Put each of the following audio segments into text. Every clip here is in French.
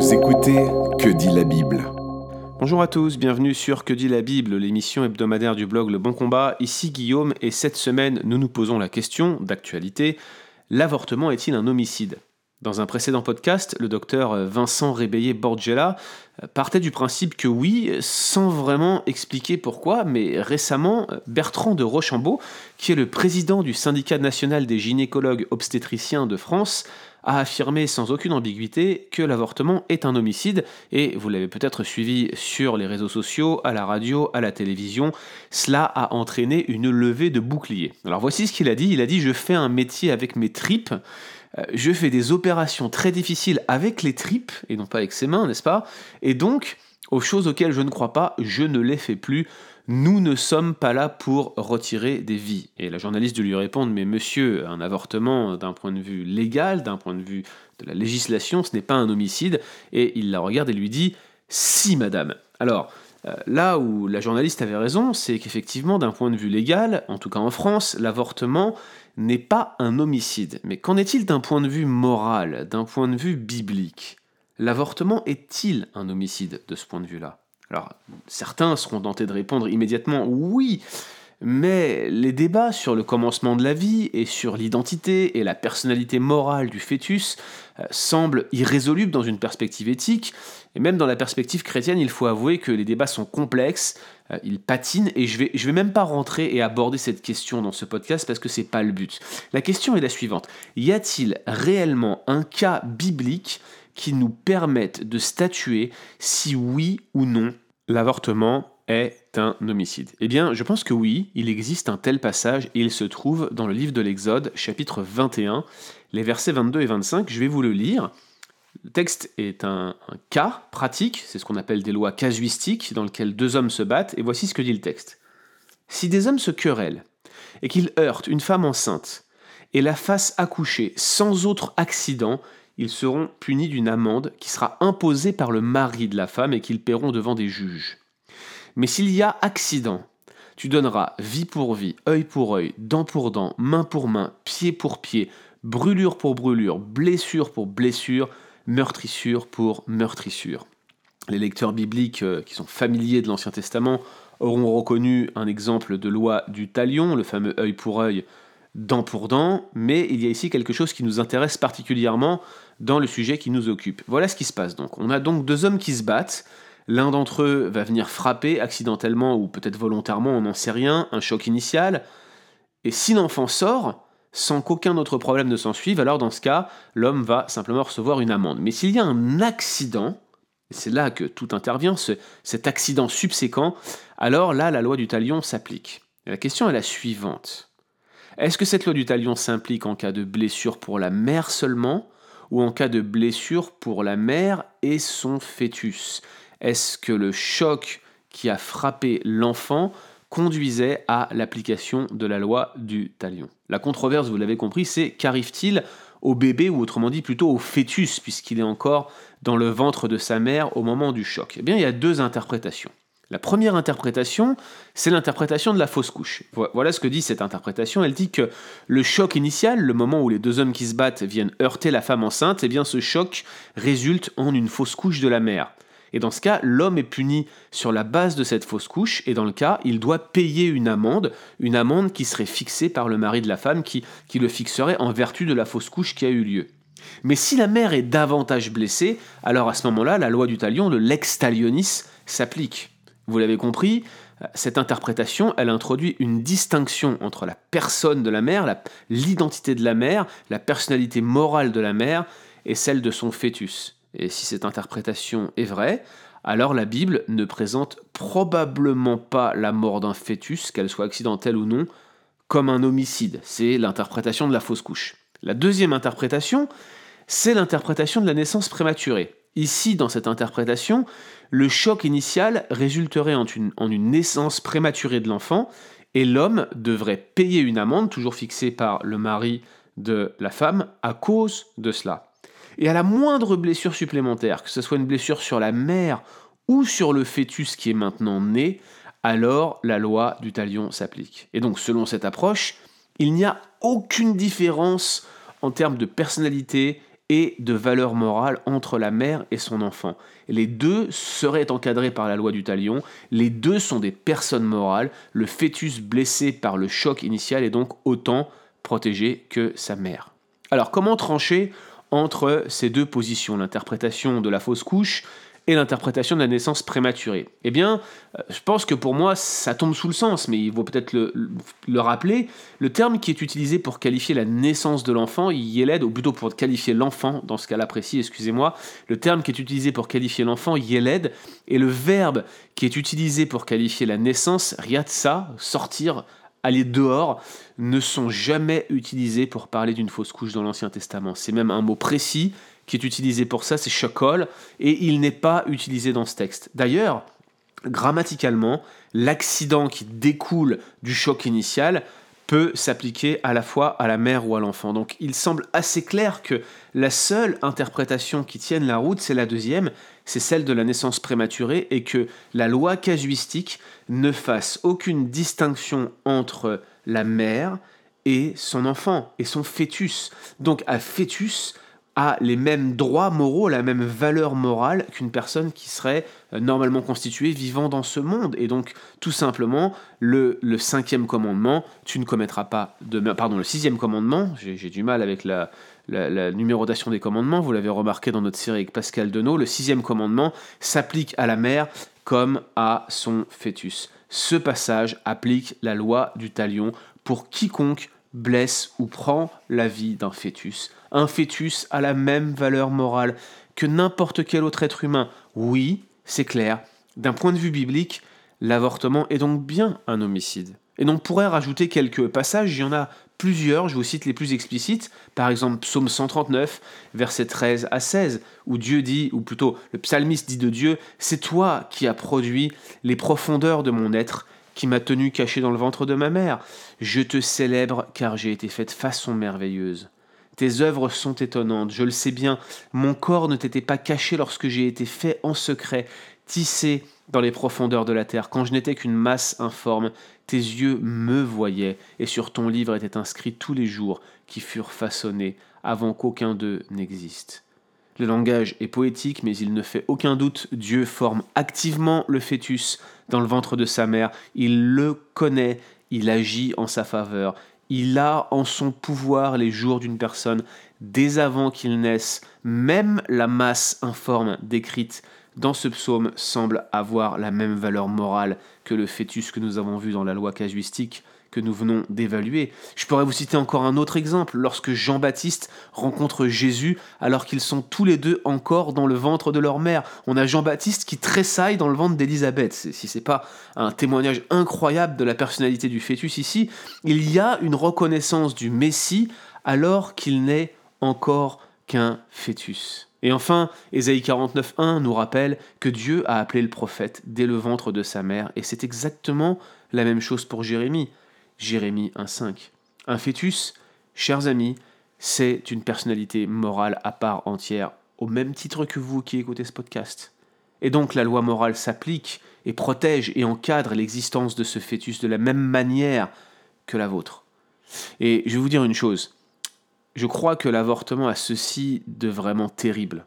Vous écoutez Que dit la Bible Bonjour à tous, bienvenue sur Que dit la Bible, l'émission hebdomadaire du blog Le Bon Combat. Ici Guillaume et cette semaine nous nous posons la question d'actualité, l'avortement est-il un homicide? Dans un précédent podcast, le docteur Vincent Rébeillé Borgella partait du principe que oui, sans vraiment expliquer pourquoi, mais récemment, Bertrand de Rochambeau, qui est le président du syndicat national des gynécologues obstétriciens de France, a affirmé sans aucune ambiguïté que l'avortement est un homicide, et vous l'avez peut-être suivi sur les réseaux sociaux, à la radio, à la télévision, cela a entraîné une levée de boucliers. Alors voici ce qu'il a dit, il a dit je fais un métier avec mes tripes, euh, je fais des opérations très difficiles avec les tripes, et non pas avec ses mains, n'est-ce pas? Et donc, aux choses auxquelles je ne crois pas, je ne les fais plus. Nous ne sommes pas là pour retirer des vies. Et la journaliste de lui répondre, mais monsieur, un avortement d'un point de vue légal, d'un point de vue de la législation, ce n'est pas un homicide. Et il la regarde et lui dit, si madame. Alors, euh, là où la journaliste avait raison, c'est qu'effectivement, d'un point de vue légal, en tout cas en France, l'avortement n'est pas un homicide. Mais qu'en est-il d'un point de vue moral, d'un point de vue biblique? L'avortement est-il un homicide de ce point de vue-là? Alors, certains seront tentés de répondre immédiatement oui, mais les débats sur le commencement de la vie et sur l'identité et la personnalité morale du fœtus euh, semblent irrésolubles dans une perspective éthique, et même dans la perspective chrétienne, il faut avouer que les débats sont complexes, euh, ils patinent, et je vais, je vais même pas rentrer et aborder cette question dans ce podcast parce que c'est pas le but. La question est la suivante y a-t-il réellement un cas biblique qui nous permette de statuer si oui ou non l'avortement est un homicide Eh bien, je pense que oui, il existe un tel passage et il se trouve dans le livre de l'Exode, chapitre 21, les versets 22 et 25. Je vais vous le lire. Le texte est un, cas pratique, c'est ce qu'on appelle des lois casuistiques, dans lequel deux hommes se battent, et voici ce que dit le texte. Si des hommes se querellent et qu'ils heurtent une femme enceinte et la fassent accoucher sans autre accident, ils seront punis d'une amende qui sera imposée par le mari de la femme et qu'ils paieront devant des juges. Mais s'il y a accident, tu donneras vie pour vie, œil pour œil, dent pour dent, main pour main, pied pour pied, brûlure pour brûlure, blessure pour blessure, meurtrissure pour meurtrissure. Les lecteurs bibliques euh, qui sont familiers de l'Ancien Testament auront reconnu un exemple de loi du talion, le fameux œil pour œil, dent pour dent, mais il y a ici quelque chose qui nous intéresse particulièrement dans le sujet qui nous occupe. Voilà ce qui se passe donc. On a donc deux hommes qui se battent. L'un d'entre eux va venir frapper accidentellement ou peut-être volontairement, on n'en sait rien, un choc initial. Et si l'enfant sort, sans qu'aucun autre problème ne s'en suive, alors dans ce cas, l'homme va simplement recevoir une amende. Mais s'il y a un accident, c'est là que tout intervient, cet accident subséquent, alors là, la loi du talion s'applique. la question est la suivante. Est-ce que cette loi du talion s'implique en cas de blessure pour la mère seulement, ou en cas de blessure pour la mère et son fœtus? Est-ce que le choc qui a frappé l'enfant conduisait à l'application de la loi du talion? La controverse, vous l'avez compris, c'est qu'arrive-t-il au bébé, ou autrement dit plutôt au fœtus, puisqu'il est encore dans le ventre de sa mère au moment du choc? Eh bien, il y a deux interprétations. La première interprétation, c'est l'interprétation de la fausse couche. Voilà ce que dit cette interprétation. Elle dit que le choc initial, le moment où les deux hommes qui se battent viennent heurter la femme enceinte, eh bien ce choc résulte en une fausse couche de la mère. Et dans ce cas, l'homme est puni sur la base de cette fausse couche, et dans le cas, il doit payer une amende, une amende qui serait fixée par le mari de la femme, qui, qui le fixerait en vertu de la fausse couche qui a eu lieu. Mais si la mère est davantage blessée, alors à ce moment-là, la loi du talion, le lex talionis, s'applique. Vous l'avez compris, cette interprétation, elle introduit une distinction entre la personne de la mère, l'identité de la mère, la personnalité morale de la mère et celle de son fœtus. Et si cette interprétation est vraie, alors la Bible ne présente probablement pas la mort d'un fœtus, qu'elle soit accidentelle ou non, comme un homicide. C'est l'interprétation de la fausse couche. La deuxième interprétation, c'est l'interprétation de la naissance prématurée. Ici, dans cette interprétation, le choc initial résulterait en une, naissance prématurée de l'enfant, et l'homme devrait payer une amende, toujours fixée par le mari de la femme, à cause de cela. Et à la moindre blessure supplémentaire, que ce soit une blessure sur la mère ou sur le fœtus qui est maintenant né, alors la loi du talion s'applique. Et donc, selon cette approche, il n'y a aucune différence en termes de personnalité et de valeur morale entre la mère et son enfant. Les deux seraient encadrés par la loi du talion, les deux sont des personnes morales, le fœtus blessé par le choc initial est donc autant protégé que sa mère. Alors comment trancher entre ces deux positions, l'interprétation de la fausse couche l'interprétation de la naissance prématurée Eh bien, euh, je pense que pour moi, ça tombe sous le sens, mais il vaut peut-être le, rappeler. Le terme qui est utilisé pour qualifier la naissance de l'enfant, yéled, ou plutôt pour qualifier l'enfant, dans ce cas-là précis, excusez-moi, le terme qui est utilisé pour qualifier l'enfant, yéled, et le verbe qui est utilisé pour qualifier la naissance, riatsa, sortir, aller dehors, ne sont jamais utilisés pour parler d'une fausse couche dans l'Ancien Testament. C'est même un mot précis qui est utilisé pour ça, c'est shakol, et il n'est pas utilisé dans ce texte. D'ailleurs, grammaticalement, l'accident qui découle du choc initial peut s'appliquer à la fois à la mère ou à l'enfant. Donc il semble assez clair que la seule interprétation qui tienne la route, c'est la deuxième, c'est celle de la naissance prématurée, et que la loi casuistique ne fasse aucune distinction entre la mère et son enfant, et son fœtus. Donc à fœtus, les mêmes droits moraux, la même valeur morale qu'une personne qui serait euh, normalement constituée vivant dans ce monde. Et donc, tout simplement, le, le cinquième commandement, tu ne commettras pas de... Pardon, le sixième commandement, j'ai du mal avec la, la, numérotation des commandements, vous l'avez remarqué dans notre série avec Pascal Denot, le sixième commandement s'applique à la mère comme à son fœtus. Ce passage applique la loi du talion pour quiconque blesse ou prend la vie d'un fœtus. Un fœtus a la même valeur morale que n'importe quel autre être humain. Oui, c'est clair, d'un point de vue biblique, l'avortement est donc bien un homicide. Et on pourrait rajouter quelques passages, il y en a plusieurs, je vous cite les plus explicites, par exemple Psaume 139, versets 13 à 16, où Dieu dit, ou plutôt le psalmiste dit de Dieu, C'est toi qui as produit les profondeurs de mon être, qui m'a tenu caché dans le ventre de ma mère. Je te célèbre car j'ai été faite façon merveilleuse. Tes œuvres sont étonnantes, je le sais bien. Mon corps ne t'était pas caché lorsque j'ai été fait en secret, tissé dans les profondeurs de la terre. Quand je n'étais qu'une masse informe, tes yeux me voyaient, et sur ton livre étaient inscrits tous les jours qui furent façonnés avant qu'aucun d'eux n'existe. Le langage est poétique, mais il ne fait aucun doute, Dieu forme activement le fœtus dans le ventre de sa mère, il le connaît, il agit en sa faveur, il a en son pouvoir les jours d'une personne dès avant qu'il naisse, même la masse informe décrite dans ce psaume semble avoir la même valeur morale que le fœtus que nous avons vu dans la loi casuistique que nous venons d'évaluer. Je pourrais vous citer encore un autre exemple, lorsque Jean-Baptiste rencontre Jésus alors qu'ils sont tous les deux encore dans le ventre de leur mère. On a Jean-Baptiste qui tressaille dans le ventre d'Élisabeth. Si c'est pas un témoignage incroyable de la personnalité du fœtus ici, il y a une reconnaissance du Messie alors qu'il n'est encore qu'un fœtus. Et enfin, Ésaïe 49.1 nous rappelle que Dieu a appelé le prophète dès le ventre de sa mère, et c'est exactement la même chose pour Jérémie. Jérémie 1.5. Un fœtus, chers amis, c'est une personnalité morale à part entière, au même titre que vous qui écoutez ce podcast. Et donc la loi morale s'applique et protège et encadre l'existence de ce fœtus de la même manière que la vôtre. Et je vais vous dire une chose, je crois que l'avortement a ceci de vraiment terrible.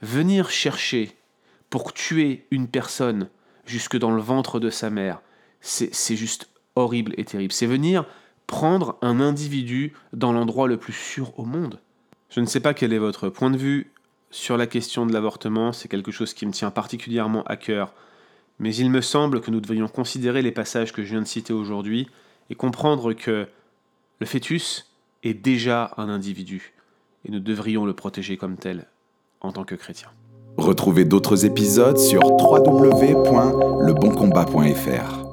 Venir chercher pour tuer une personne jusque dans le ventre de sa mère, c'est juste horrible et terrible. C'est venir prendre un individu dans l'endroit le plus sûr au monde. Je ne sais pas quel est votre point de vue sur la question de l'avortement, c'est quelque chose qui me tient particulièrement à cœur, mais il me semble que nous devrions considérer les passages que je viens de citer aujourd'hui et comprendre que le fœtus est déjà un individu, et nous devrions le protéger comme tel en tant que chrétien. Retrouvez d'autres épisodes sur www.leboncombat.fr.